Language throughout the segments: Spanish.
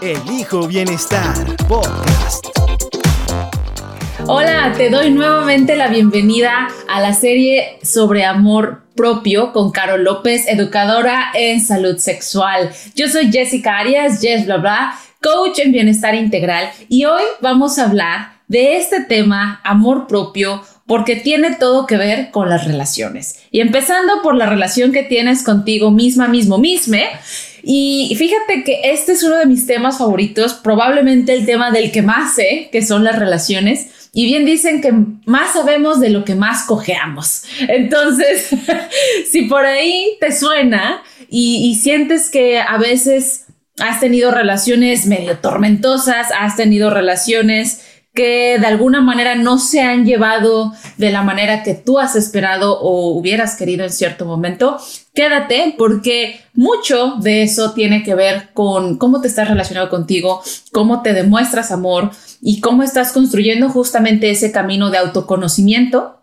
Elijo Bienestar Podcast. Hola, te doy nuevamente la bienvenida a la serie sobre amor propio con Caro López, educadora en salud sexual. Yo soy Jessica Arias, Jess bla coach en bienestar integral y hoy vamos a hablar de este tema, amor propio, porque tiene todo que ver con las relaciones. Y empezando por la relación que tienes contigo misma, mismo, misme. Y fíjate que este es uno de mis temas favoritos, probablemente el tema del que más sé, que son las relaciones. Y bien dicen que más sabemos de lo que más cojeamos. Entonces, si por ahí te suena y, y sientes que a veces has tenido relaciones medio tormentosas, has tenido relaciones que de alguna manera no se han llevado de la manera que tú has esperado o hubieras querido en cierto momento, quédate porque mucho de eso tiene que ver con cómo te estás relacionado contigo, cómo te demuestras amor y cómo estás construyendo justamente ese camino de autoconocimiento.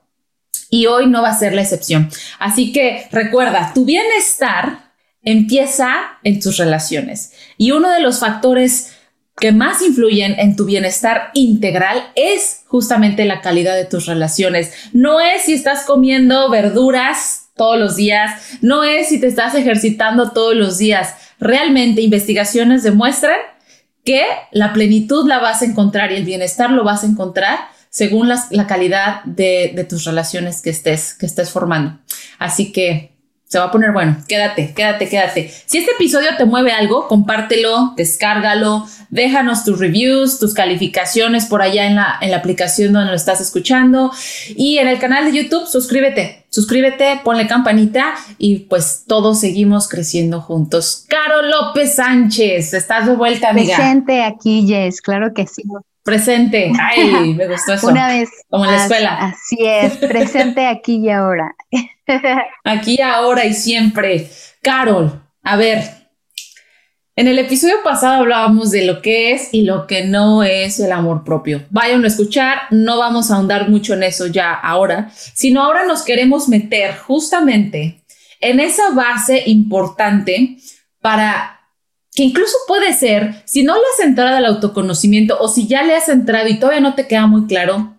Y hoy no va a ser la excepción. Así que recuerda, tu bienestar empieza en tus relaciones. Y uno de los factores que más influyen en tu bienestar integral es justamente la calidad de tus relaciones. No es si estás comiendo verduras todos los días, no es si te estás ejercitando todos los días. Realmente investigaciones demuestran que la plenitud la vas a encontrar y el bienestar lo vas a encontrar según la, calidad de, de, tus relaciones que estés, que estés formando. Así que se va a poner bueno. Quédate, quédate, quédate. Si este episodio te mueve algo, compártelo, descárgalo, déjanos tus reviews, tus calificaciones por allá en la, en la aplicación donde lo estás escuchando. Y en el canal de YouTube, suscríbete, suscríbete, ponle campanita y pues todos seguimos creciendo juntos. Caro López Sánchez, estás de vuelta, amiga. Presente aquí, Jess, claro que sí. Presente. Ay, me gustó eso. Una vez. Como en la escuela. Así es, presente aquí y ahora. Aquí, ahora y siempre. Carol, a ver, en el episodio pasado hablábamos de lo que es y lo que no es el amor propio. Vayan a escuchar, no vamos a ahondar mucho en eso ya ahora, sino ahora nos queremos meter justamente en esa base importante para que incluso puede ser, si no le has entrado al autoconocimiento o si ya le has entrado y todavía no te queda muy claro,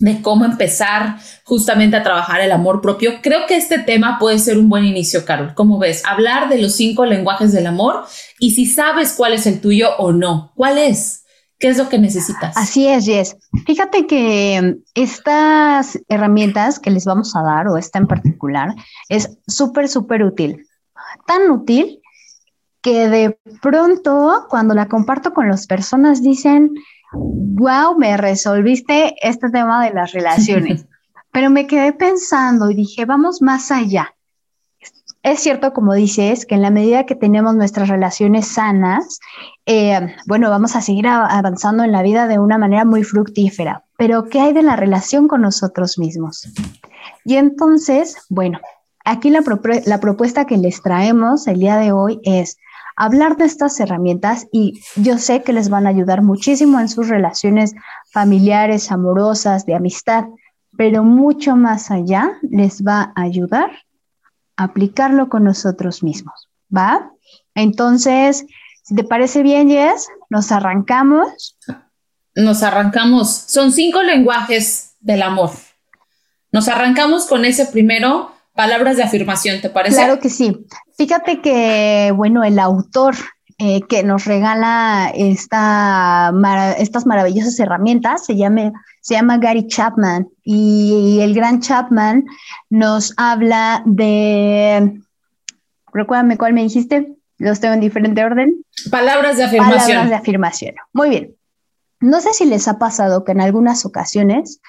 de cómo empezar justamente a trabajar el amor propio. Creo que este tema puede ser un buen inicio, Carol. ¿Cómo ves? Hablar de los cinco lenguajes del amor y si sabes cuál es el tuyo o no. ¿Cuál es? ¿Qué es lo que necesitas? Así es, Jess. Fíjate que estas herramientas que les vamos a dar, o esta en particular, es súper, súper útil. Tan útil que de pronto, cuando la comparto con las personas, dicen, wow, me resolviste este tema de las relaciones. Pero me quedé pensando y dije, vamos más allá. Es cierto, como dices, que en la medida que tenemos nuestras relaciones sanas, eh, bueno, vamos a seguir avanzando en la vida de una manera muy fructífera. Pero, ¿qué hay de la relación con nosotros mismos? Y entonces, bueno, aquí la, la propuesta que les traemos el día de hoy es, hablar de estas herramientas y yo sé que les van a ayudar muchísimo en sus relaciones familiares, amorosas, de amistad, pero mucho más allá les va a ayudar a aplicarlo con nosotros mismos, ¿va? Entonces, si te parece bien, Jess, nos arrancamos. Nos arrancamos. Son cinco lenguajes del amor. Nos arrancamos con ese primero, palabras de afirmación, ¿te parece? Claro que sí. Fíjate que, bueno, el autor eh, que nos regala esta estas maravillosas herramientas se, llame, se llama Gary Chapman y el gran Chapman nos habla de, recuérdame cuál me dijiste, los tengo en diferente orden. Palabras de afirmación. Palabras de afirmación. Muy bien. No sé si les ha pasado que en algunas ocasiones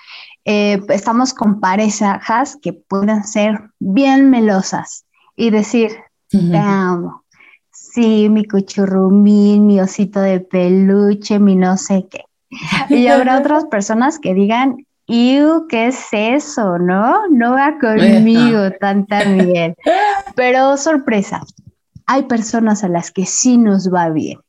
eh, estamos con parejas que pueden ser bien melosas y decir, te amo, sí, mi cuchurrumín, mi osito de peluche, mi no sé qué. Y habrá otras personas que digan, Iu, ¿qué es eso? ¿No? No va conmigo tan tan bien. Pero sorpresa, hay personas a las que sí nos va bien.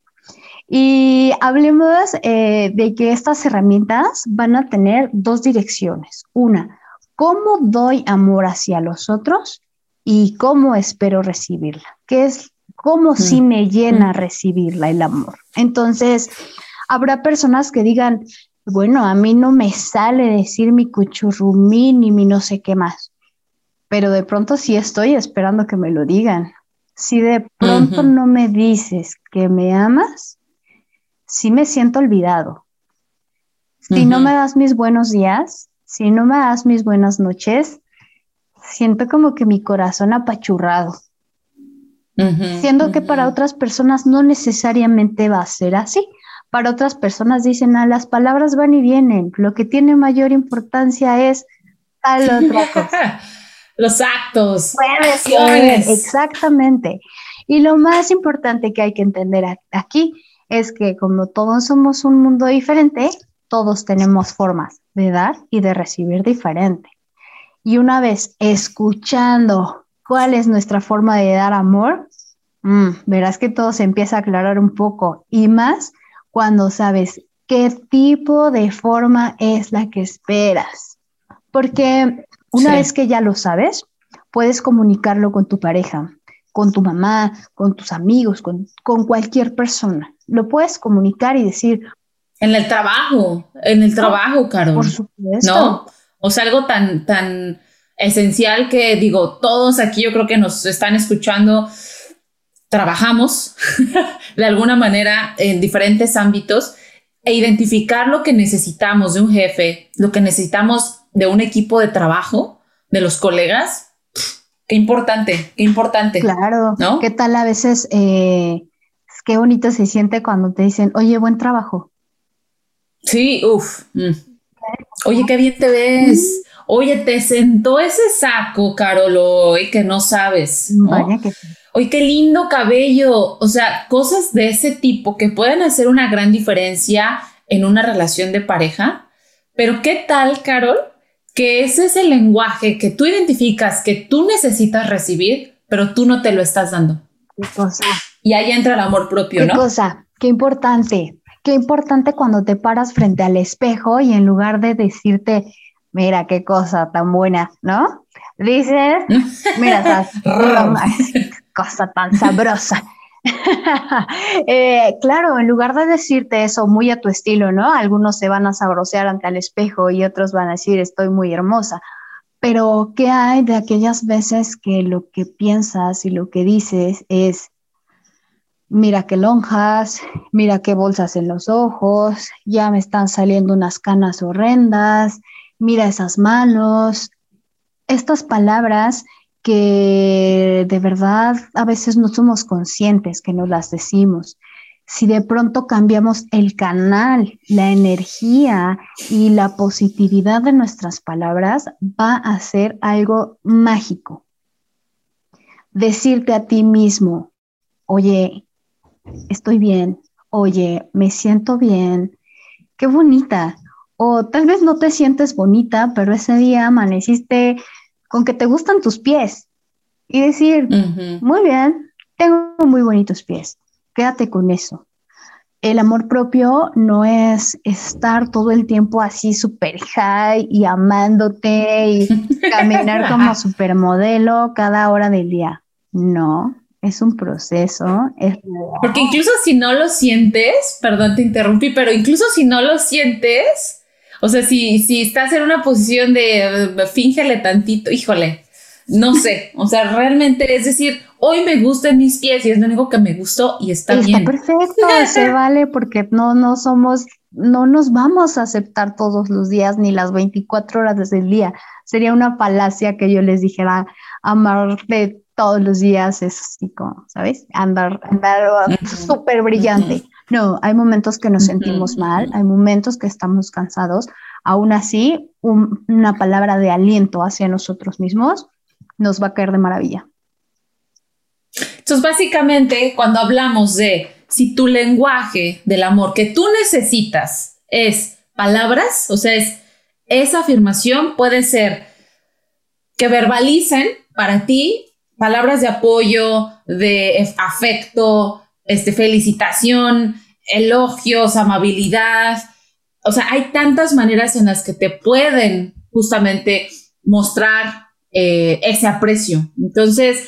Y hablemos eh, de que estas herramientas van a tener dos direcciones. Una, cómo doy amor hacia los otros y cómo espero recibirla, que es cómo sí mm. me llena mm. recibirla el amor. Entonces, habrá personas que digan, bueno, a mí no me sale decir mi cuchurrumí ni mi no sé qué más, pero de pronto sí estoy esperando que me lo digan. Si de pronto no me dices que me amas, sí me siento olvidado. Si no me das mis buenos días, si no me das mis buenas noches, siento como que mi corazón apachurrado. Siendo que para otras personas no necesariamente va a ser así. Para otras personas dicen, ah, las palabras van y vienen, lo que tiene mayor importancia es tal otra cosa. Los actos. Puede exactamente. Y lo más importante que hay que entender aquí es que como todos somos un mundo diferente, todos tenemos formas de dar y de recibir diferente. Y una vez escuchando cuál es nuestra forma de dar amor, mm, verás que todo se empieza a aclarar un poco y más cuando sabes qué tipo de forma es la que esperas. Porque una vez que ya lo sabes, puedes comunicarlo con tu pareja, con tu mamá, con tus amigos, con, con cualquier persona. Lo puedes comunicar y decir. En el trabajo, en el trabajo, Carol. Por supuesto. ¿No? O sea, algo tan, tan esencial que digo, todos aquí yo creo que nos están escuchando, trabajamos de alguna manera en diferentes ámbitos e identificar lo que necesitamos de un jefe, lo que necesitamos de un equipo de trabajo, de los colegas. Qué importante, qué importante. Claro, ¿no? ¿Qué tal a veces? Eh, qué bonito se siente cuando te dicen, oye, buen trabajo. Sí, uff. Mm. Oye, qué bien te ves. Oye, te sentó ese saco, Carol, hoy que no sabes. Vaya que Oye, qué lindo cabello. O sea, cosas de ese tipo que pueden hacer una gran diferencia en una relación de pareja. Pero ¿qué tal, Carol? Que ese es el lenguaje que tú identificas que tú necesitas recibir, pero tú no te lo estás dando. ¿Qué cosa? Y ahí entra el amor propio, ¿no? ¿Qué cosa? Qué importante. Qué importante cuando te paras frente al espejo y en lugar de decirte, mira qué cosa tan buena, ¿no? Dices, mira, cosa tan sabrosa. Eh, claro, en lugar de decirte eso muy a tu estilo, ¿no? Algunos se van a sabrosear ante el espejo y otros van a decir, estoy muy hermosa. Pero, ¿qué hay de aquellas veces que lo que piensas y lo que dices es, mira qué lonjas, mira qué bolsas en los ojos, ya me están saliendo unas canas horrendas, mira esas manos. Estas palabras que de verdad a veces no somos conscientes que nos las decimos. Si de pronto cambiamos el canal, la energía y la positividad de nuestras palabras, va a ser algo mágico. Decirte a ti mismo, oye, estoy bien, oye, me siento bien, qué bonita, o tal vez no te sientes bonita, pero ese día amaneciste con que te gustan tus pies y decir, muy bien, tengo muy bonitos pies, quédate con eso. El amor propio no es estar todo el tiempo así súper high y amándote y caminar como supermodelo cada hora del día. No, es un proceso. Es... Porque incluso si no lo sientes, perdón, te interrumpí, pero incluso si no lo sientes, o sea, si, si estás en una posición de fíngele tantito, híjole, no sé. O sea, realmente es decir, hoy me gustan mis pies y es lo único que me gustó y está, bien. Está perfecto, se vale porque no, no somos, no nos vamos a aceptar todos los días ni las 24 horas desde el día. Sería una falacia que yo les dijera amarte todos los días es así como, ¿sabes? Andar, andar súper brillante. No, hay momentos que nos sentimos mal, hay momentos que estamos cansados. Aún así, una palabra de aliento hacia nosotros mismos nos va a caer de maravilla. Entonces Entonces, básicamente, cuando hablamos de si tu lenguaje del amor que tú necesitas es palabras, o sea, es esa afirmación puede ser que verbalicen para ti palabras de apoyo, de afecto, este, felicitación, elogios, amabilidad. O sea, hay tantas maneras en las que te pueden justamente mostrar eh, ese aprecio. Entonces,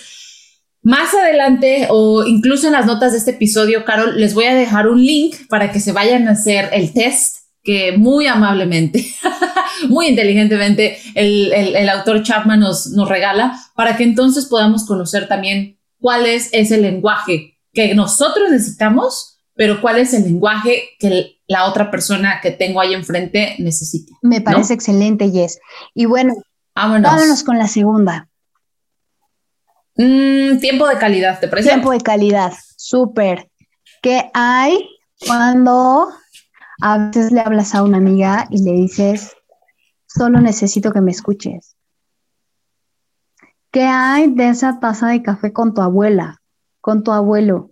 más adelante o incluso en las notas de este episodio, Carol, les voy a dejar un link para que se vayan a hacer el test que muy amablemente, muy inteligentemente, el, autor Chapman nos, nos regala para que entonces podamos conocer también cuál es ese lenguaje que nosotros necesitamos, pero cuál es el lenguaje que la otra persona que tengo ahí enfrente necesita. Me parece excelente, Jess. Y bueno, vámonos, con la segunda. Mm, tiempo de calidad, ¿te parece? Tiempo de calidad, súper. ¿Qué hay cuando a veces le hablas a una amiga y le dices, solo necesito que me escuches. ¿Qué hay de esa taza de café con tu abuela, con tu abuelo?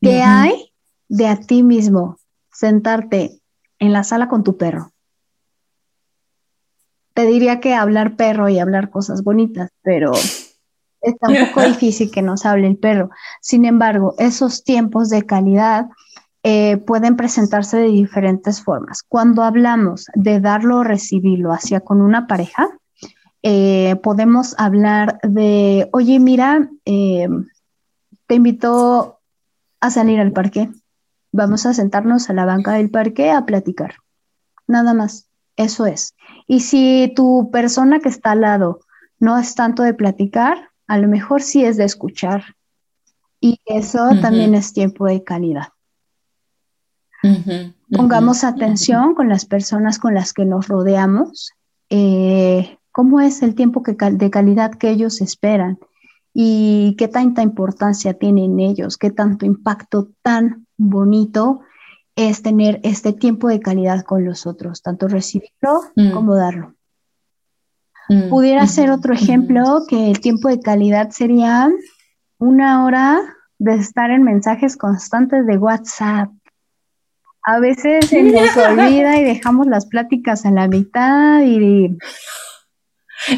¿Qué hay de a ti mismo sentarte en la sala con tu perro? Te diría que hablar perro y hablar cosas bonitas, pero está un poco difícil que nos hable el perro. Sin embargo, esos tiempos de calidad eh, pueden presentarse de diferentes formas. Cuando hablamos de darlo o recibirlo hacia con una pareja, eh, podemos hablar de, oye, mira, eh, te invito a salir al parque. Vamos a sentarnos a la banca del parque a platicar. Nada más, eso es. Y si tu persona que está al lado no es tanto de platicar, a lo mejor sí es de escuchar. Y eso también es tiempo de calidad. Pongamos atención con las personas con las que nos rodeamos, eh, cómo es el tiempo de calidad que ellos esperan y qué tanta importancia tienen ellos, qué tanto impacto tan bonito es tener este tiempo de calidad con los otros, tanto recibirlo mm. como darlo. Mm, Pudiera ser otro ejemplo que el tiempo de calidad sería una hora de estar en mensajes constantes de WhatsApp, a veces se nos olvida y dejamos las pláticas a la mitad y...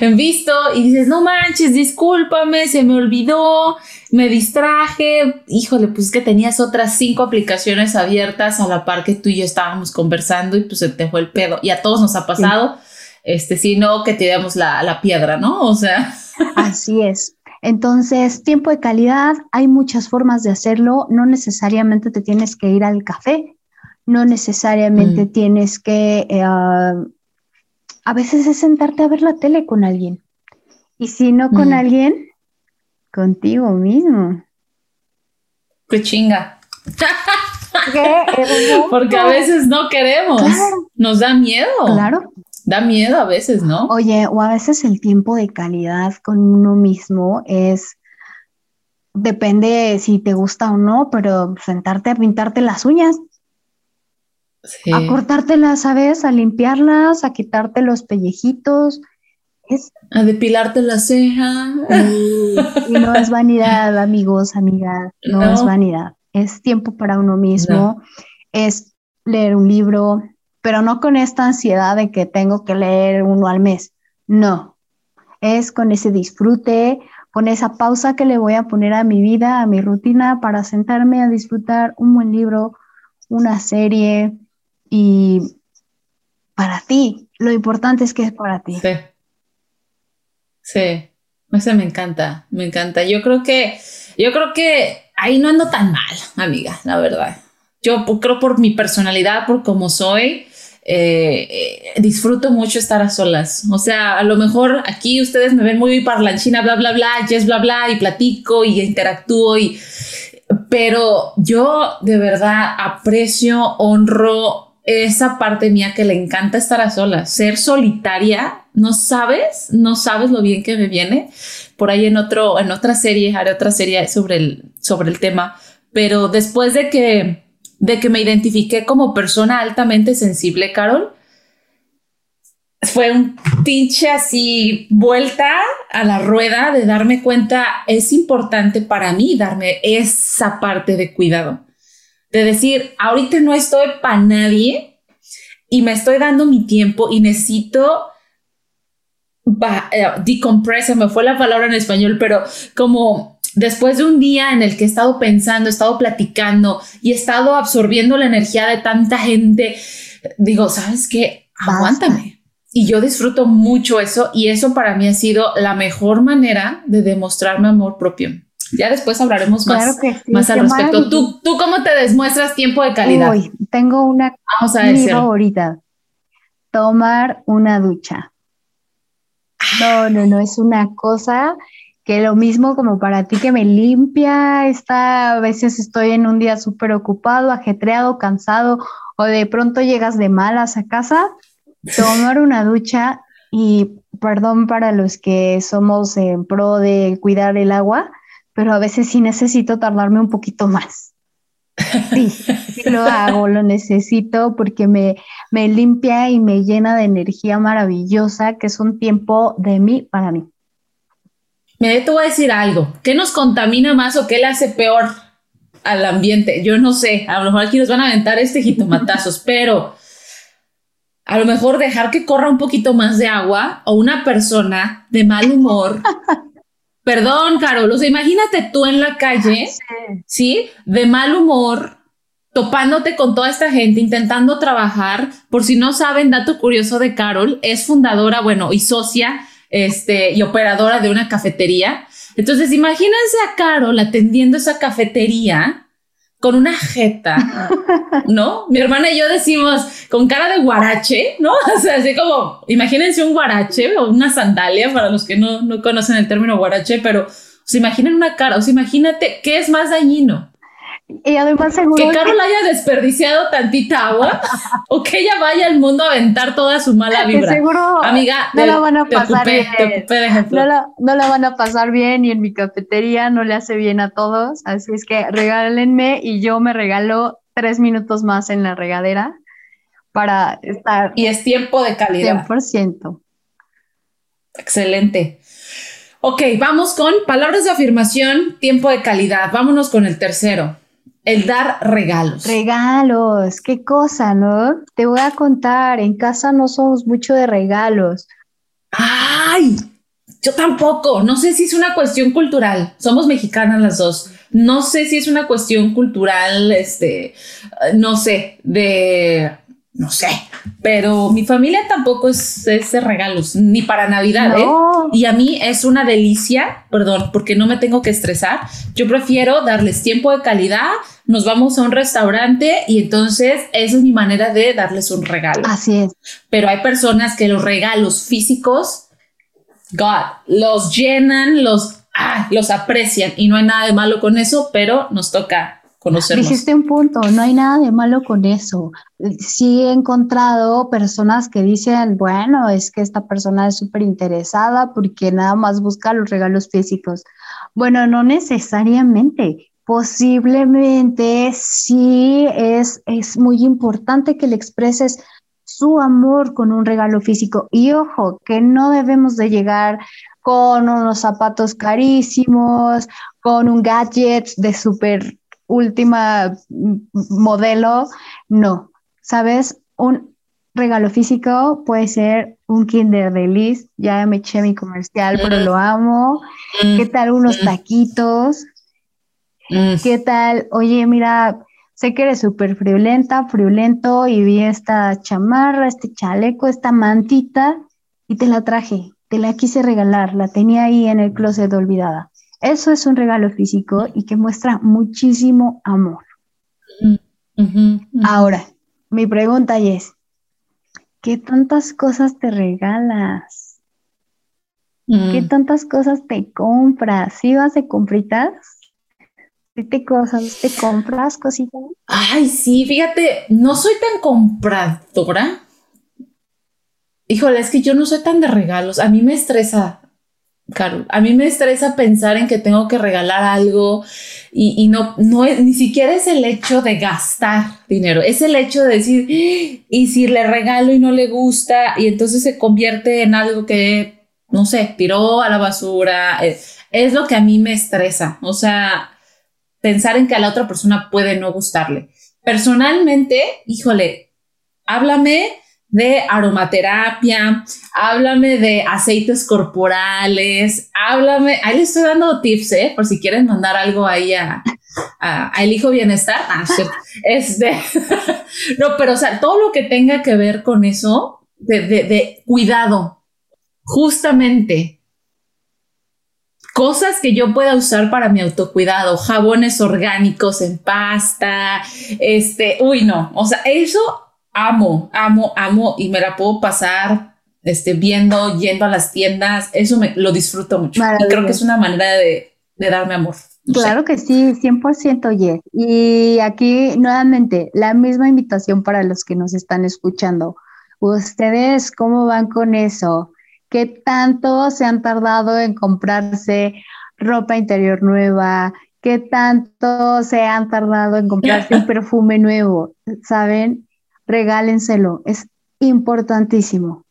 En visto y dices, no manches, discúlpame, se me olvidó, me distraje. Híjole, pues es que tenías otras cinco aplicaciones abiertas a la par que tú y yo estábamos conversando y pues se te fue el pedo. Y a todos nos ha pasado, este, si no, que te damos la, la piedra, ¿no? O sea. Así es. Entonces, tiempo de calidad, hay muchas formas de hacerlo, no necesariamente te tienes que ir al café, no necesariamente mm. tienes que, eh, a veces es sentarte a ver la tele con alguien. Y si no con mm. alguien, contigo mismo. Qué chinga. Porque a veces no queremos. Nos da miedo. Claro. Da miedo a veces, ¿no? Oye, o a veces el tiempo de calidad con uno mismo es, depende si te gusta o no, pero sentarte a pintarte las uñas a cortártelas, ¿sabes? A limpiarlas, a quitarte los pellejitos. A depilarte la ceja. Y, no es vanidad, amigos, amigas, no, es vanidad. Es tiempo para uno mismo, es leer un libro, pero no con esta ansiedad de que tengo que leer uno al mes. No, es con ese disfrute, con esa pausa que le voy a poner a mi vida, a mi rutina, para sentarme a disfrutar un buen libro, una serie, y para ti, lo importante es que es para ti. Sí. Sí, eso me encanta, me encanta. Yo creo que, yo creo que ahí no ando tan mal, amiga, la verdad. Yo creo por mi personalidad, por cómo soy, eh, eh, disfruto mucho estar a solas. O sea, a lo mejor aquí ustedes me ven muy parlanchina, bla, bla, bla, yes, bla, bla, y platico y interactúo. Pero yo de verdad aprecio, honro esa parte mía que le encanta estar a solas, ser solitaria, no sabes, no sabes lo bien que me viene. Por ahí en otro, en otra serie, haré otra serie sobre el, sobre el tema, pero después de que, de que me identifiqué como persona altamente sensible, Carol, fue un pinche así vuelta a la rueda de darme cuenta, es importante para mí darme esa parte de cuidado, de decir, ahorita no estoy para nadie y me estoy dando mi tiempo y necesito uh, me fue la palabra en español, pero como después de un día en el que he estado pensando, he estado platicando y he estado absorbiendo la energía de tanta gente, digo, ¿sabes qué? Aguántame. Y yo disfruto mucho eso y eso para mí ha sido la mejor manera de demostrarme amor propio. Ya después hablaremos más, más al respecto. ¿Tú, ¿Tú cómo te demuestras tiempo de calidad? tengo una Vamos a favorita. Tomar una ducha. No, no, no, es una cosa que lo mismo como para ti que me limpia, está, a veces estoy en un día súper ocupado, ajetreado, cansado, o de pronto llegas de malas a casa tomar una ducha y perdón para los que somos en pro de cuidar el agua, pero a veces sí necesito tardarme un poquito más. Sí, sí lo hago, lo necesito porque me, me limpia y me llena de energía maravillosa, que es un tiempo de mí para mí. Me te voy a decir algo. ¿Qué nos contamina más o qué le hace peor al ambiente? Yo no sé. A lo mejor aquí nos van a aventar este jitomatazos, pero a lo mejor dejar que corra un poquito más de agua o una persona de mal humor. Perdón, Carol, o sea, imagínate tú en la calle, sí. De mal humor, topándote con toda esta gente, intentando trabajar. Por si no saben, dato curioso de Carol, es fundadora, bueno, y socia, este, y operadora de una cafetería. Entonces, imagínense a Carol atendiendo esa cafetería con una jeta, ¿no? Mi hermana y yo decimos con cara de guarache, ¿no? O sea, así como, imagínense un guarache o una sandalia para los que no, no conocen el término guarache, pero se imaginen una cara, o sea, imagínate qué es más dañino, y además seguro que Carol haya desperdiciado tantita agua o que ella vaya al mundo a aventar toda su mala vibra. Seguro Amiga, no la van a pasar bien. no, la, no la van a pasar bien y en mi cafetería no le hace bien a todos. Así es que regálenme y yo me regalo tres minutos más en la regadera para estar. Y es tiempo de calidad. 100%. Excelente. Ok, vamos con palabras de afirmación, tiempo de calidad. Vámonos con el tercero. El dar regalos. Regalos, qué cosa, ¿no? Te voy a contar, en casa no somos mucho de regalos. ¡Ay! Yo tampoco, no sé si es una cuestión cultural, somos mexicanas las dos, no sé si es una cuestión cultural, este, no sé, de no sé, pero mi familia tampoco es, de regalos, ni para Navidad, ¿eh? Y a mí es una delicia, perdón, porque no me tengo que estresar. Yo prefiero darles tiempo de calidad, nos vamos a un restaurante y entonces esa es mi manera de darles un regalo. Así es. Pero hay personas que los regalos físicos, God, los llenan, los, ah, los aprecian y no hay nada de malo con eso, pero nos toca Dijiste un punto, no hay nada de malo con eso. Sí he encontrado personas que dicen, bueno, es que esta persona es súper interesada porque nada más busca los regalos físicos. Bueno, no necesariamente. Posiblemente sí es, es muy importante que le expreses su amor con un regalo físico. Y ojo, que no debemos de llegar con unos zapatos carísimos, con un gadget de súper última modelo, no. ¿Sabes? Un regalo físico puede ser un Kinder Delice, ya me eché mi comercial, pero lo amo. Mm. ¿Qué tal unos mm. taquitos? Mm. ¿Qué tal? Oye, mira, sé que eres súper friolenta, friolento y vi esta chamarra, este chaleco, esta mantita y te la traje, te la quise regalar, la tenía ahí en el closet olvidada. Eso es un regalo físico y que muestra muchísimo amor. Ahora, mi pregunta es, ¿qué tantas cosas te regalas? ¿Qué mm. tantas cosas te compras? ¿Sí vas de compritas? ¿Qué te cosas te compras cositas? Ay, sí, fíjate, no soy tan compradora. Híjole, es que yo no soy tan de regalos. A mí me estresa Claro, a mí me estresa pensar en que tengo que regalar algo y, no, no es, ni siquiera es el hecho de gastar dinero, es el hecho de decir, y si le regalo y no le gusta, y entonces se convierte en algo que, no sé, tiró a la basura, es, es lo que a mí me estresa, o sea, pensar en que a la otra persona puede no gustarle. Personalmente, híjole, háblame de aromaterapia, háblame de aceites corporales, háblame, ahí le estoy dando tips, ¿eh? Por si quieren mandar algo ahí a, a, El Hijo Bienestar. Ah, este, no, pero o sea, todo lo que tenga que ver con eso, de, de, de cuidado, justamente, cosas que yo pueda usar para mi autocuidado, jabones orgánicos en pasta, este, uy, no, o sea, eso amo, amo, amo y me la puedo pasar este, viendo, yendo a las tiendas, eso me lo disfruto mucho. Y creo que es una manera de, de darme amor. claro que sí, 100% yes. Y aquí nuevamente la misma invitación para los que nos están escuchando. ¿Ustedes cómo van con eso? ¿Qué tanto se han tardado en comprarse ropa interior nueva? ¿Qué tanto se han tardado en comprarse un perfume nuevo? ¿Saben? Regálenselo, es importantísimo.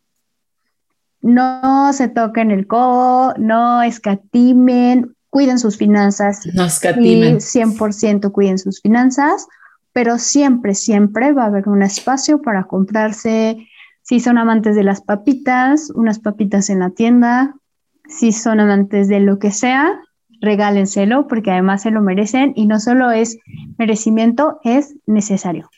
No se toquen el codo, no escatimen, cuiden sus finanzas. No escatimen. 100% cuiden sus finanzas, pero siempre, siempre va a haber un espacio para comprarse, si son amantes de las papitas, unas papitas en la tienda, si son amantes de lo que sea, regálenselo porque además se lo merecen y no solo es merecimiento, es necesario.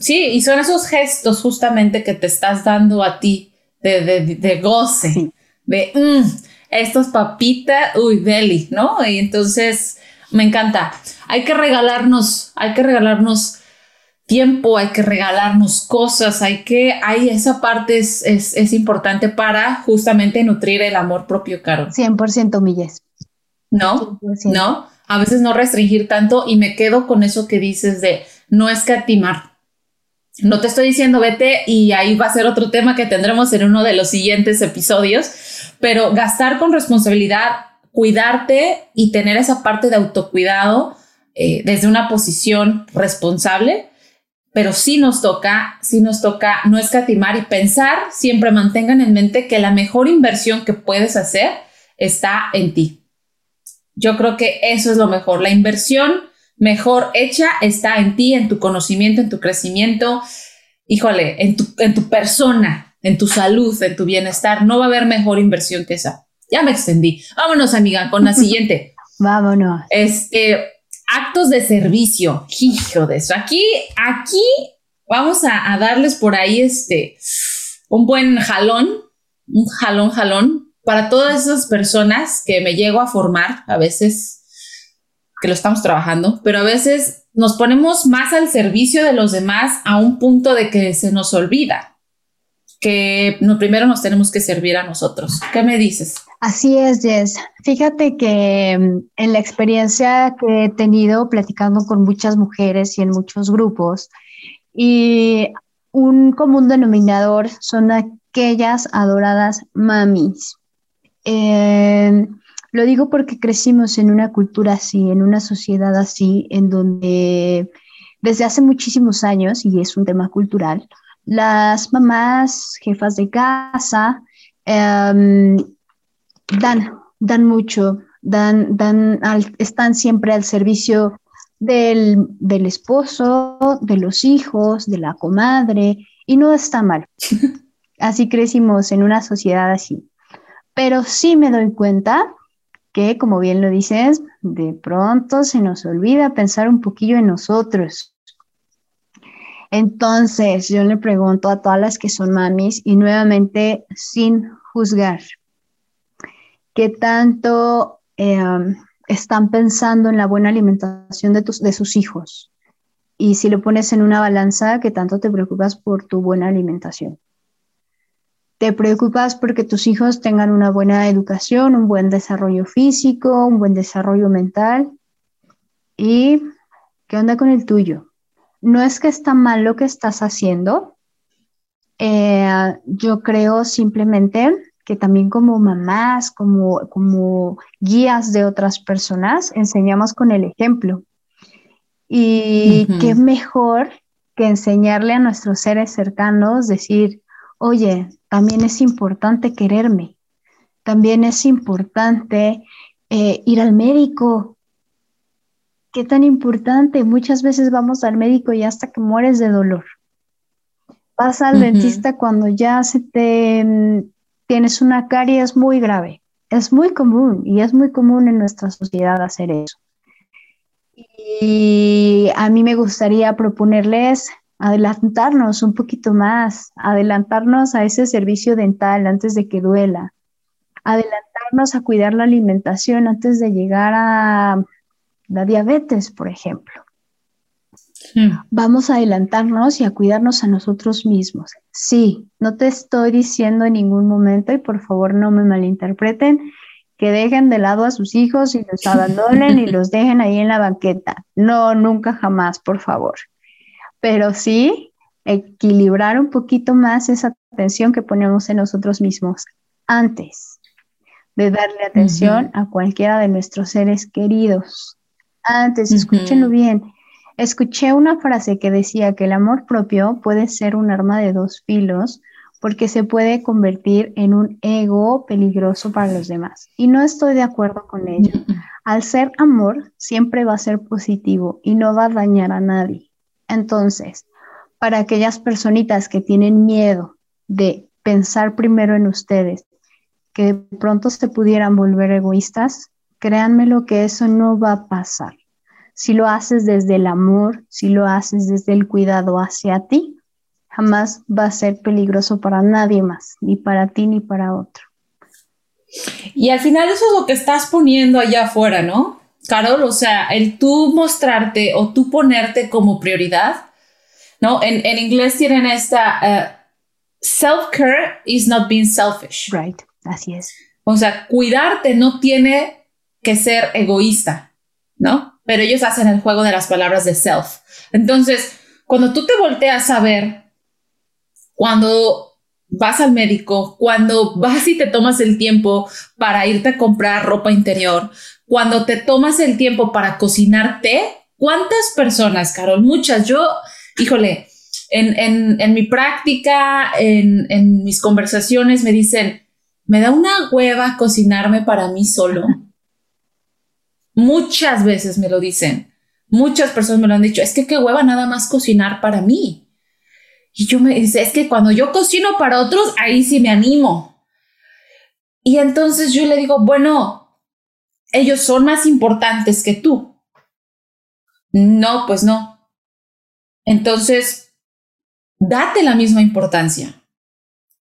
Sí, y son esos gestos justamente que te estás dando a ti de, goce, de mm, estos papitas, uy, deli, ¿no? Y entonces me encanta. Hay que regalarnos, hay que regalarnos tiempo, hay que regalarnos cosas, hay que, hay esa parte es, es, importante para justamente nutrir el amor propio, Caro. 100% Milles. ¿No? ¿No? A veces no restringir tanto y me quedo con eso que dices de no escatimar. No te estoy diciendo vete y ahí va a ser otro tema que tendremos en uno de los siguientes episodios, pero gastar con responsabilidad, cuidarte y tener esa parte de autocuidado eh, desde una posición responsable, pero sí nos toca, sí nos toca no escatimar y pensar, siempre mantengan en mente que la mejor inversión que puedes hacer está en ti. Yo creo que eso es lo mejor, la inversión mejor hecha está en ti, en tu conocimiento, en tu crecimiento, híjole, en tu, en tu persona, en tu salud, en tu bienestar. No va a haber mejor inversión que esa. Ya me extendí. Vámonos, amiga, con la siguiente. Vámonos. Este, actos de servicio. Hijo de eso. Aquí, aquí vamos a, darles por ahí este, un buen jalón, un jalón, jalón para todas esas personas que me llego a formar a veces que lo estamos trabajando, pero a veces nos ponemos más al servicio de los demás a un punto de que se nos olvida que primero nos tenemos que servir a nosotros. ¿Qué me dices? Así es, Jess. Fíjate que mm, en la experiencia que he tenido platicando con muchas mujeres y en muchos grupos, y un común denominador son aquellas adoradas mamis. Eh, lo digo porque crecimos en una cultura así, en una sociedad así, en donde desde hace muchísimos años, y es un tema cultural, las mamás, jefas de casa, em, dan, dan mucho, dan, dan están siempre al servicio del, del esposo, de los hijos, de la comadre, y no está mal. Así crecimos en una sociedad así. Pero sí me doy cuenta que, como bien lo dices, de pronto se nos olvida pensar un poquillo en nosotros. Entonces, yo le pregunto a todas las que son mamis y nuevamente sin juzgar, ¿qué tanto em, están pensando en la buena alimentación de, tus, de sus hijos? Y si lo pones en una balanza, ¿qué tanto te preocupas por tu buena alimentación? Te preocupas porque tus hijos tengan una buena educación, un buen desarrollo físico, un buen desarrollo mental. ¿Y qué onda con el tuyo? No es que está mal lo que estás haciendo. Eh, yo creo simplemente que también como mamás, como, como guías de otras personas, enseñamos con el ejemplo. Y qué mejor que enseñarle a nuestros seres cercanos, decir, oye, también es importante quererme, también es importante eh, ir al médico. Qué tan importante, muchas veces vamos al médico y hasta que mueres de dolor. Vas al dentista cuando ya se te mm, tienes una caries muy grave. Es muy común y es muy común en nuestra sociedad hacer eso. Y a mí me gustaría proponerles adelantarnos un poquito más, adelantarnos a ese servicio dental antes de que duela, adelantarnos a cuidar la alimentación antes de llegar a la diabetes, por ejemplo. Vamos a adelantarnos y a cuidarnos a nosotros mismos. Sí, no te estoy diciendo en ningún momento, y por favor no me malinterpreten, que dejen de lado a sus hijos y los abandonen y los dejen ahí en la banqueta. No, nunca jamás, por favor. Pero sí equilibrar un poquito más esa atención que ponemos en nosotros mismos antes de darle atención a cualquiera de nuestros seres queridos. Antes, escúchenlo bien, Escuché una frase que decía que el amor propio puede ser un arma de dos filos porque se puede convertir en un ego peligroso para los demás. Y no estoy de acuerdo con ello. Al ser amor, siempre va a ser positivo y no va a dañar a nadie. Entonces, para aquellas personitas que tienen miedo de pensar primero en ustedes, que de pronto se pudieran volver egoístas, créanme lo que eso no va a pasar si lo haces desde el amor, si lo haces desde el cuidado hacia ti, jamás va a ser peligroso para nadie más, ni para ti ni para otro. Y al final eso es lo que estás poniendo allá afuera, ¿no? Carol, o sea, el tú mostrarte o tú ponerte como prioridad, ¿no? En, inglés tienen esta, uh, self-care is not being selfish. Right, así es. O sea, cuidarte no tiene que ser egoísta, ¿no? pero ellos hacen el juego de las palabras de self. Entonces, cuando tú te volteas a ver, cuando vas al médico, cuando vas y te tomas el tiempo para irte a comprar ropa interior, cuando te tomas el tiempo para cocinarte, ¿cuántas personas, Carol? Muchas. Yo, híjole, en, mi práctica, en, en mis conversaciones me dicen, me da una hueva cocinarme para mí solo. Muchas veces me lo dicen. Muchas personas me lo han dicho. Es que qué hueva nada más cocinar para mí. Y yo me dice, es que cuando yo cocino para otros, ahí sí me animo. Y entonces yo le digo, bueno, ellos son más importantes que tú. No, pues no. Entonces, date la misma importancia.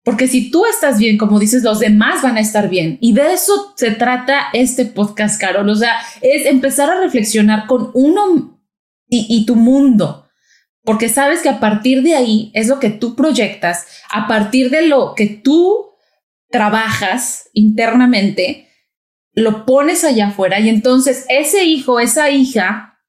Porque si tú estás bien, como dices, los demás van a estar bien. Y de eso se trata este podcast, Carol. O sea, es empezar a reflexionar con uno y, tu mundo. Porque sabes que a partir de ahí es lo que tú proyectas, a partir de lo que tú trabajas internamente, lo pones allá afuera y entonces ese hijo, esa hija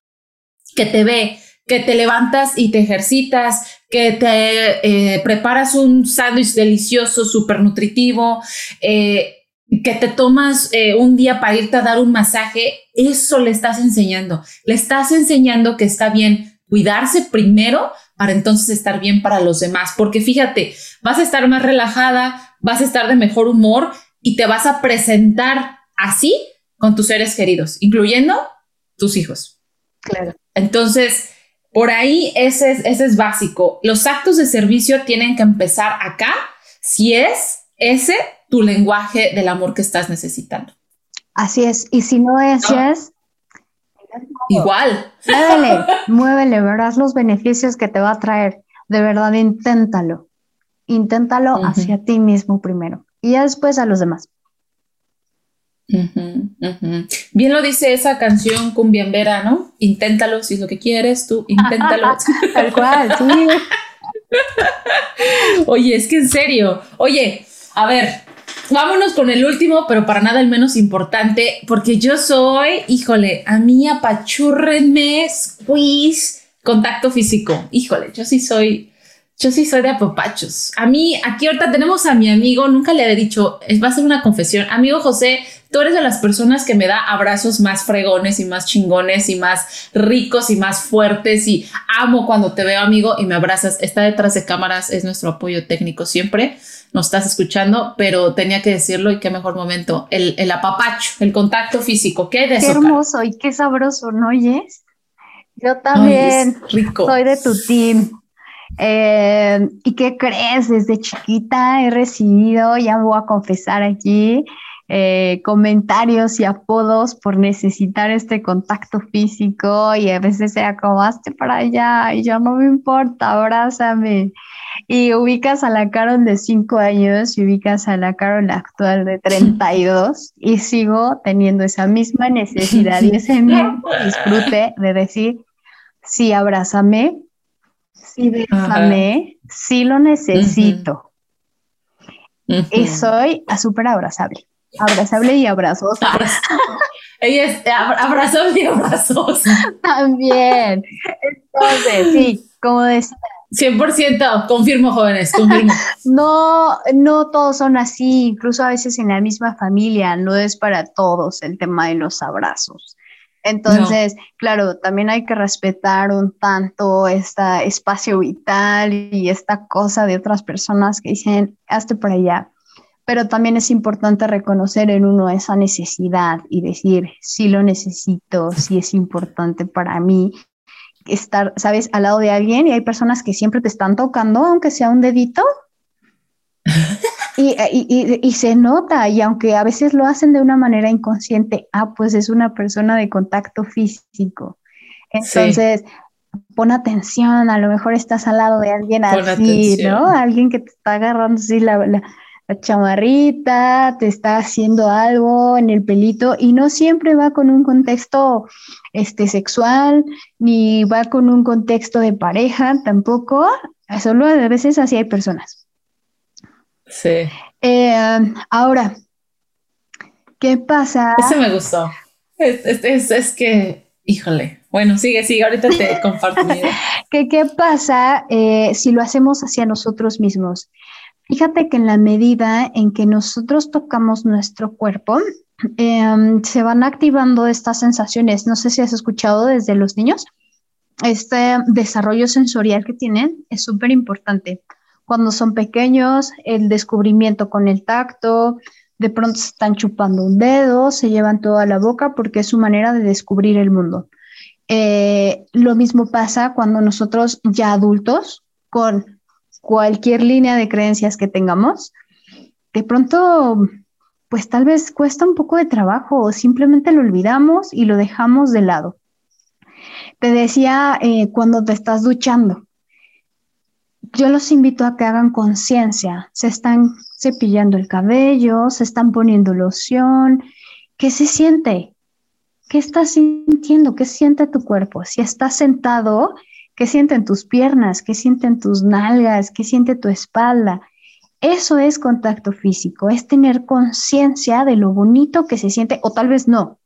que te ve, que te levantas y te ejercitas, que te eh, preparas un sándwich delicioso, súper nutritivo, eh, que te tomas eh, un día para irte a dar un masaje, eso le estás enseñando. Le estás enseñando que está bien cuidarse primero para entonces estar bien para los demás. Porque fíjate, vas a estar más relajada, vas a estar de mejor humor y te vas a presentar así con tus seres queridos, incluyendo tus hijos. Claro. Entonces, por ahí ese es, ese es básico. Los actos de servicio tienen que empezar acá si es ese tu lenguaje del amor que estás necesitando. Así es. Y si no es, es igual. Muévele, muévele, verás los beneficios que te va a traer. De verdad, inténtalo. Inténtalo hacia ti mismo primero y ya después a los demás. Bien lo dice esa canción cumbiambera, ¿no? Inténtalo si es lo que quieres, tú inténtalo. Tal cual, sí. Oye, es que en serio. Oye, a ver, vámonos con el último, pero para nada el menos importante, porque yo soy, híjole, a mí apachúrrenme, squeeze, contacto físico. Híjole, yo sí soy Yo sí soy de apopachos. A mí, aquí ahorita tenemos a mi amigo, nunca le había dicho, va a ser una confesión. Amigo José, tú eres de las personas que me da abrazos más fregones y más chingones y más ricos y más fuertes y amo cuando te veo, amigo, y me abrazas. Está detrás de cámaras, es nuestro apoyo técnico siempre. Nos estás escuchando, pero tenía que decirlo y qué mejor momento. El, el apapacho, el contacto físico. ¿Qué de Qué hermoso y qué sabroso, ¿no oyes? Yo también rico. soy de tu team. Eh, ¿Y qué crees? Desde chiquita he recibido, ya voy a confesar aquí, eh, comentarios y apodos por necesitar este contacto físico y a veces se acobaste para allá y yo no me importa, abrázame. Y ubicas a la Carol de 5 años y ubicas a la Carol actual de 32 y sigo teniendo esa misma necesidad y ese mismo disfrute de decir, sí, abrázame, sí, bésame, sí lo necesito. Y soy súper abrazable. Abrazable y abrazosa. Ella es abrazable y abrazosa. También. Entonces, sí, como decía. 100%, confirmo, jóvenes, confirmo. no, no todos son así, incluso a veces en la misma familia, no es para todos el tema de los abrazos. Entonces, claro, también hay que respetar un tanto este espacio vital y esta cosa de otras personas que dicen, hazte por allá. Pero también es importante reconocer en uno esa necesidad y decir, sí lo necesito, sí es importante para mí estar, sabes, al lado de alguien y hay personas que siempre te están tocando, aunque sea un dedito. Y, se nota, y aunque a veces lo hacen de una manera inconsciente, ah, pues es una persona de contacto físico. Entonces, pon atención, a lo mejor estás al lado de alguien así, ¿no? Alguien que te está agarrando así la, la, chamarrita, te está haciendo algo en el pelito, y no siempre va con un contexto este, sexual, ni va con un contexto de pareja tampoco, solo a veces así hay personas. Sí. Eh, ahora, ¿qué pasa? Ese me gustó. Es, que, híjole. Bueno, sigue, sigue, ahorita te comparto. ¿Qué, ¿Qué pasa eh, si lo hacemos hacia nosotros mismos? Fíjate que en la medida en que nosotros tocamos nuestro cuerpo, em, se van activando estas sensaciones. No sé si has escuchado desde los niños. Este desarrollo sensorial que tienen es súper importante cuando son pequeños, el descubrimiento con el tacto, de pronto se están chupando un dedo, se llevan toda la boca porque es su manera de descubrir el mundo. Eh, lo mismo pasa cuando nosotros ya adultos, con cualquier línea de creencias que tengamos, de pronto, pues tal vez cuesta un poco de trabajo o simplemente lo olvidamos y lo dejamos de lado. Te decía eh, cuando te estás duchando, yo los invito a que hagan conciencia. Se están cepillando el cabello, se están poniendo loción. ¿Qué se siente? ¿Qué estás sintiendo? ¿Qué siente tu cuerpo? Si estás sentado, ¿qué sienten tus piernas? ¿Qué sienten tus nalgas? ¿Qué siente tu espalda? Eso es contacto físico, es tener conciencia de lo bonito que se siente, o tal vez no.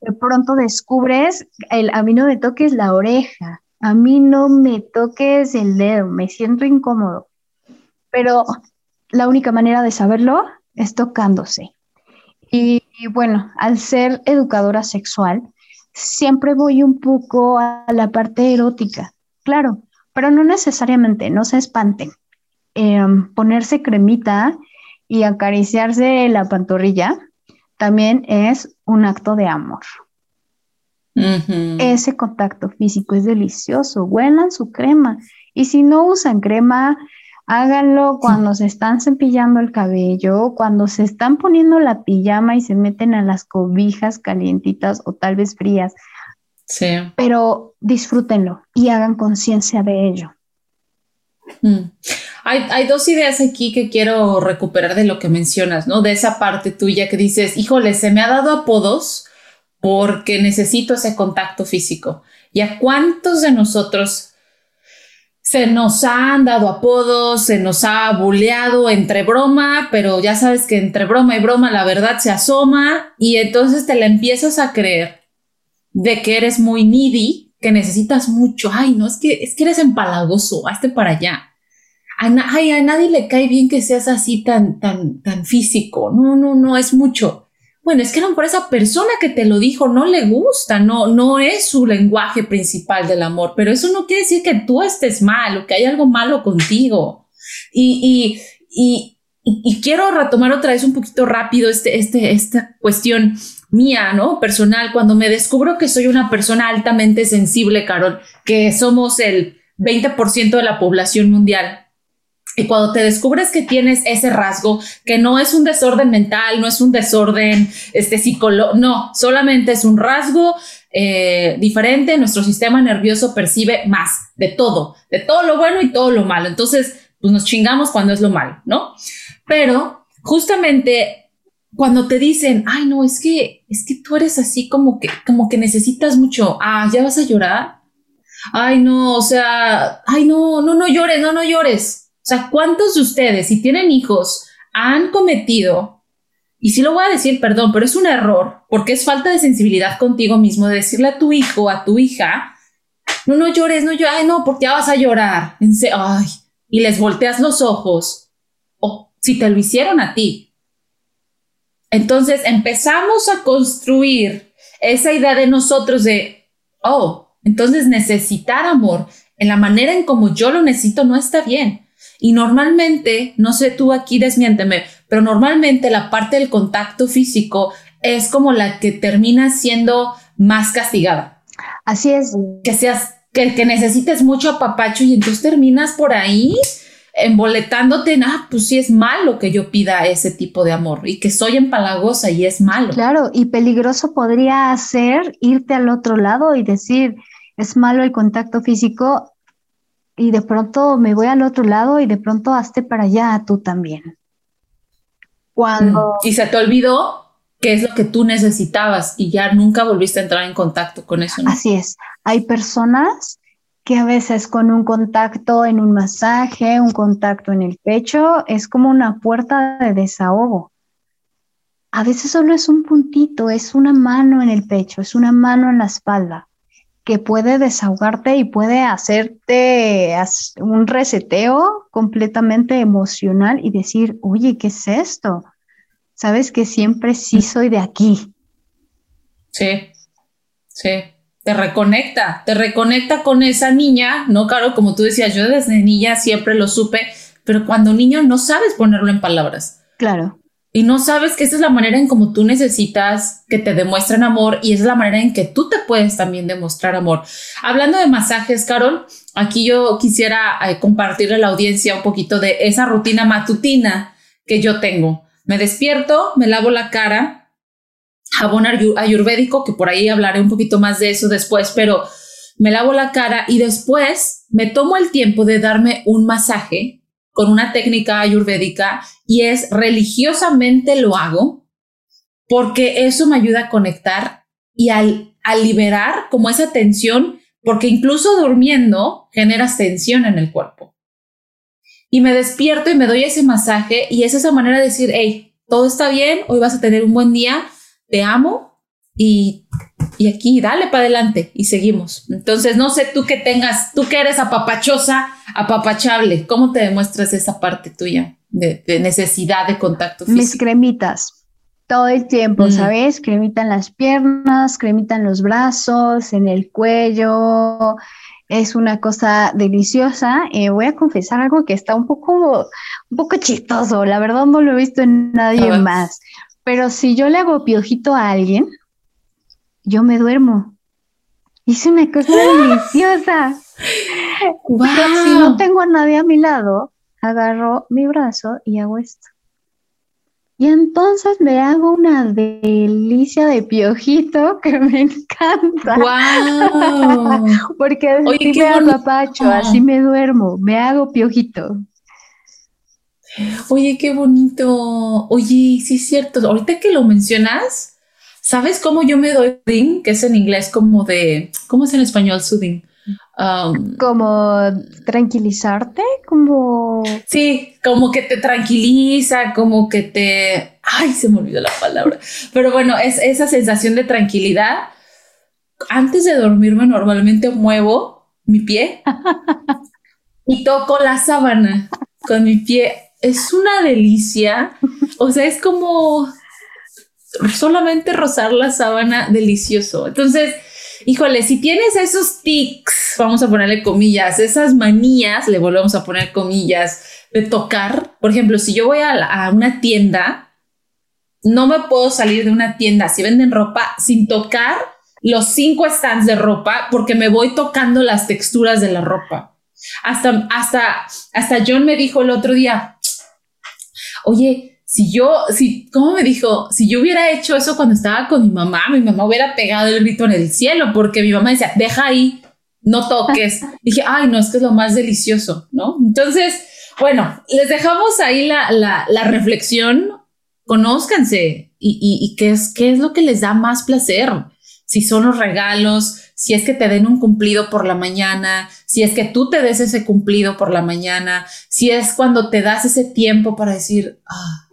De pronto descubres, el, a mí no me toques la oreja, a mí no me toques el dedo, me siento incómodo. Pero la única manera de saberlo es tocándose. Y, bueno, al ser educadora sexual, siempre voy un poco a la parte erótica, claro, pero no necesariamente, no se espanten. Em, ponerse cremita y acariciarse la pantorrilla también es un acto de amor. Ese contacto físico es delicioso, huelan su crema. Y si no usan crema, háganlo cuando se están cepillando el cabello, cuando se están poniendo la pijama y se meten a las cobijas calientitas o tal vez frías. Sí. Pero disfrútenlo y hagan conciencia de ello. Hay, hay, dos ideas aquí que quiero recuperar de lo que mencionas, ¿no? De esa parte tuya que dices, híjole, se me ha dado apodos porque necesito ese contacto físico. ¿Y a cuántos de nosotros se nos han dado apodos, se nos ha buleado entre broma, pero ya sabes que entre broma y broma la verdad se asoma y entonces te la empiezas a creer de que eres muy needy, que necesitas mucho. Ay, no, es que, es que eres empalagoso, hazte para allá. a, nadie le cae bien que seas así tan, tan, tan físico. No, no, no, es mucho. Bueno, es que a por esa persona que te lo dijo no le gusta, no, no es su lenguaje principal del amor, pero eso no quiere decir que tú estés mal o que hay algo malo contigo. Y, y, y, quiero retomar otra vez un poquito rápido este, este, esta cuestión mía, ¿no? Personal, cuando me descubro que soy una persona altamente sensible, Carol, que somos el 20% de la población mundial. Y cuando te descubres que tienes ese rasgo, que no es un desorden mental, no es un desorden este, psicológico, no, solamente es un rasgo eh, diferente, nuestro sistema nervioso percibe más de todo, de todo lo bueno y todo lo malo. Entonces, pues nos chingamos cuando es lo malo, ¿no? Pero justamente cuando te dicen, ay, no, es que, es que tú eres así como que, como que necesitas mucho, ah, ya vas a llorar. Ay, no, o sea, ay, no, no, no llores, no, no llores. Sea, ¿cuántos de ustedes, si tienen hijos, han cometido, y sí lo voy a decir, perdón, pero es un error, porque es falta de sensibilidad contigo mismo de decirle a tu hijo, a tu hija, no, no llores, no llores, ay, no, porque ya vas a llorar. Ay, y les volteas los ojos, o si te lo hicieron a ti, entonces empezamos a construir esa idea de nosotros de, oh, entonces necesitar amor en la manera en como yo lo necesito no está bien. Y normalmente, no sé tú aquí desmiénteme, pero normalmente la parte del contacto físico es como la que termina siendo más castigada. Así es. Que seas, que, que necesites mucho apapacho y entonces terminas por ahí emboletándote en, ah, pues sí es malo que yo pida ese tipo de amor y que soy empalagosa y es malo. Claro, y peligroso podría ser irte al otro lado y decir, es malo el contacto físico y de pronto me voy al otro lado y de pronto hazte para allá tú también. Cuando... Y se te olvidó qué es lo que tú necesitabas y ya nunca volviste a entrar en contacto con eso. Así es. Hay personas que a veces con un contacto en un masaje, un contacto en el pecho, es como una puerta de desahogo. A veces solo es un puntito, es una mano en el pecho, es una mano en la espalda, que puede desahogarte y puede hacerte un reseteo completamente emocional y decir, oye, ¿qué es esto? Sabes que siempre sí soy de aquí. Sí, sí te reconecta, te reconecta con esa niña, ¿no? Claro, como tú decías, yo desde niña siempre lo supe, pero cuando niño no sabes ponerlo en palabras. Claro. Y no sabes que esa es la manera en como tú necesitas que te demuestren amor y es la manera en que tú te puedes también demostrar amor. Hablando de masajes, Carol, aquí yo quisiera eh, compartirle a la audiencia un poquito de esa rutina matutina que yo tengo. Me despierto, me lavo la cara, jabón ayurvédico, que por ahí hablaré un poquito más de eso después, pero me lavo la cara y después me tomo el tiempo de darme un masaje con una técnica ayurvédica y es religiosamente lo hago porque eso me ayuda a conectar y al, a liberar como esa tensión, porque incluso durmiendo generas tensión en el cuerpo. Y me despierto y me doy ese masaje y es esa manera de decir, hey, todo está bien, hoy vas a tener un buen día, te amo y, y aquí dale para adelante y seguimos. Entonces, no sé tú que tengas, tú que eres apapachosa, apapachable, ¿cómo te demuestras esa parte tuya de, necesidad de contacto físico? Mis cremitas. Todo el tiempo, mm. ¿sabes? Cremita en las piernas, cremita en los brazos, en el cuello, es una cosa deliciosa. Eh, voy a confesar algo que está un poco, un poco chistoso. La verdad no lo he visto en nadie más. Pero si yo le hago piojito a alguien, yo me duermo. Es una cosa deliciosa. si no tengo a nadie a mi lado, agarro mi brazo y hago esto. Y entonces me hago una delicia de piojito que me encanta. Wow. Porque así me apapacho, así me duermo, me hago piojito. Oye, qué bonito. Oye, sí es cierto. Ahorita que lo mencionas, ¿sabes cómo yo me doy soothing? Que es en inglés como de, ¿cómo es en español soothing? Um, como tranquilizarte, como... Sí, como que te tranquiliza, como que te... Ay, se me olvidó la palabra. Pero bueno, es esa sensación de tranquilidad. Antes de dormirme normalmente muevo mi pie y toco la sábana con mi pie. Es una delicia. O sea, es como solamente rozar la sábana delicioso. Entonces, híjole, si tienes esos tics, vamos a ponerle comillas, esas manías, le volvemos a poner comillas, de tocar. Por ejemplo, si yo voy a, a una tienda, no me puedo salir de una tienda si venden ropa sin tocar los cinco stands de ropa porque me voy tocando las texturas de la ropa. Hasta, hasta, hasta John me dijo el otro día, oye, si yo, si, ¿cómo me dijo? Si yo hubiera hecho eso cuando estaba con mi mamá, mi mamá hubiera pegado el grito en el cielo porque mi mamá decía, deja ahí, no toques. dije, ay, no, es que es lo más delicioso, ¿no? Entonces, bueno, les dejamos ahí la, la, la reflexión, conózcanse y, y, qué, es, qué es lo que les da más placer. Si son los regalos, si es que te den un cumplido por la mañana, si es que tú te des ese cumplido por la mañana, si es cuando te das ese tiempo para decir, ah,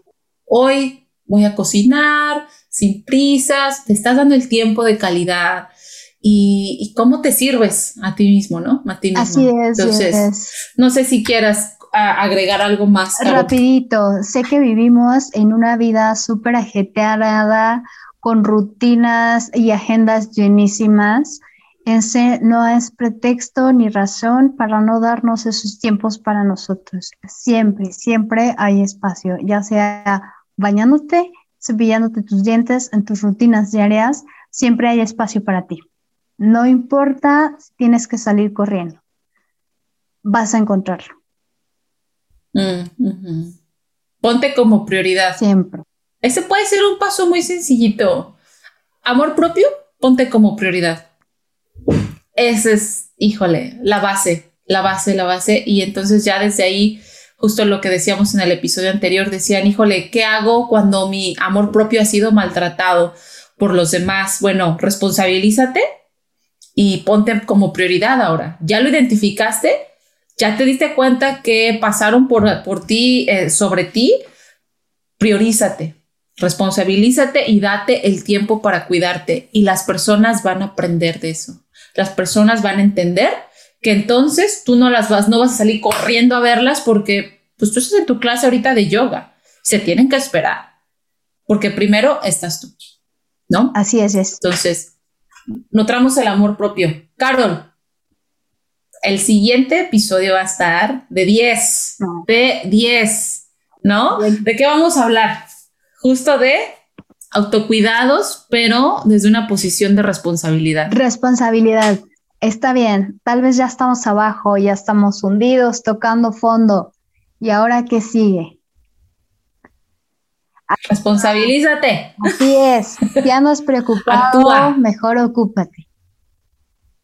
hoy voy a cocinar sin prisas, te estás dando el tiempo de calidad. Y, cómo te sirves a ti mismo, ¿no? A ti mismo. Así es. Entonces, no sé si quieras agregar algo más. Rapidito, sé que vivimos en una vida súper ajetreada, con rutinas y agendas llenísimas. Ese no es pretexto ni razón para no darnos esos tiempos para nosotros. Siempre, siempre hay espacio, ya sea bañándote, cepillándote tus dientes en tus rutinas diarias, siempre hay espacio para ti. No importa si tienes que salir corriendo, vas a encontrarlo. Mm, Ponte como prioridad. Siempre. Ese puede ser un paso muy sencillito. Amor propio, ponte como prioridad. Ese es, híjole, la base, la base, la base. Y entonces ya desde ahí, justo lo que decíamos en el episodio anterior, decían, híjole, ¿qué hago cuando mi amor propio ha sido maltratado por los demás? Bueno, responsabilízate y ponte como prioridad ahora. ¿Ya lo identificaste? ya te diste cuenta que pasaron por, por ti, eh, sobre ti, priorízate, responsabilízate y date el tiempo para cuidarte. Y las personas van a aprender de eso. Las personas van a entender que entonces tú no las vas, no vas a salir corriendo a verlas porque pues tú estás en tu clase ahorita de yoga. Se tienen que esperar. Porque primero estás tú, ¿no? Así es. es. Entonces, nutramos el amor propio. Carol, el siguiente episodio va a estar de 10, de 10, ¿no? ¿De qué vamos a hablar? Justo de autocuidados, pero desde una posición de responsabilidad. Responsabilidad. Está bien, tal vez ya estamos abajo, ya estamos hundidos, tocando fondo. ¿Y ahora qué sigue? Responsabilízate. Así es, ya no es preocupado, mejor ocúpate.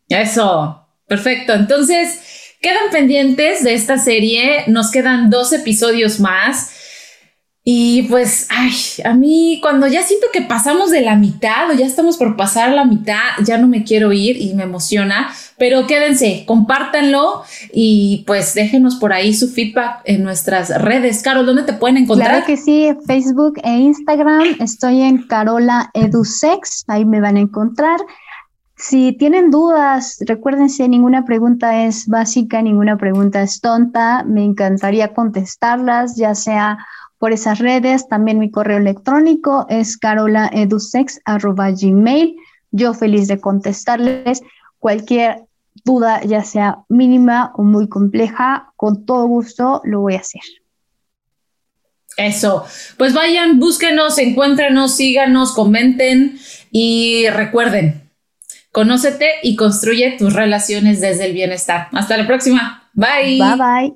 Eso, Perfecto. Entonces, quedan pendientes de esta serie. Nos quedan dos episodios más. Y pues, ay, a mí cuando ya siento que pasamos de la mitad o ya estamos por pasar la mitad, ya no me quiero ir y me emociona, pero quédense, compártanlo y pues déjenos por ahí su feedback en nuestras redes. Carol, ¿dónde te pueden encontrar? Claro que sí, Facebook e Instagram. Estoy en Carola Edusex, ahí me van a encontrar. Si tienen dudas, recuérdense, ninguna pregunta es básica, ninguna pregunta es tonta. Me encantaría contestarlas, ya sea por esas redes. También mi correo electrónico es carolaedusex.gmail. Yo feliz de contestarles cualquier duda, ya sea mínima o muy compleja, con todo gusto lo voy a hacer. Eso, pues vayan, búsquenos, encuéntrenos, síganos, comenten y recuerden, Conócete y construye tus relaciones desde el bienestar. Hasta la próxima. Bye. Bye bye.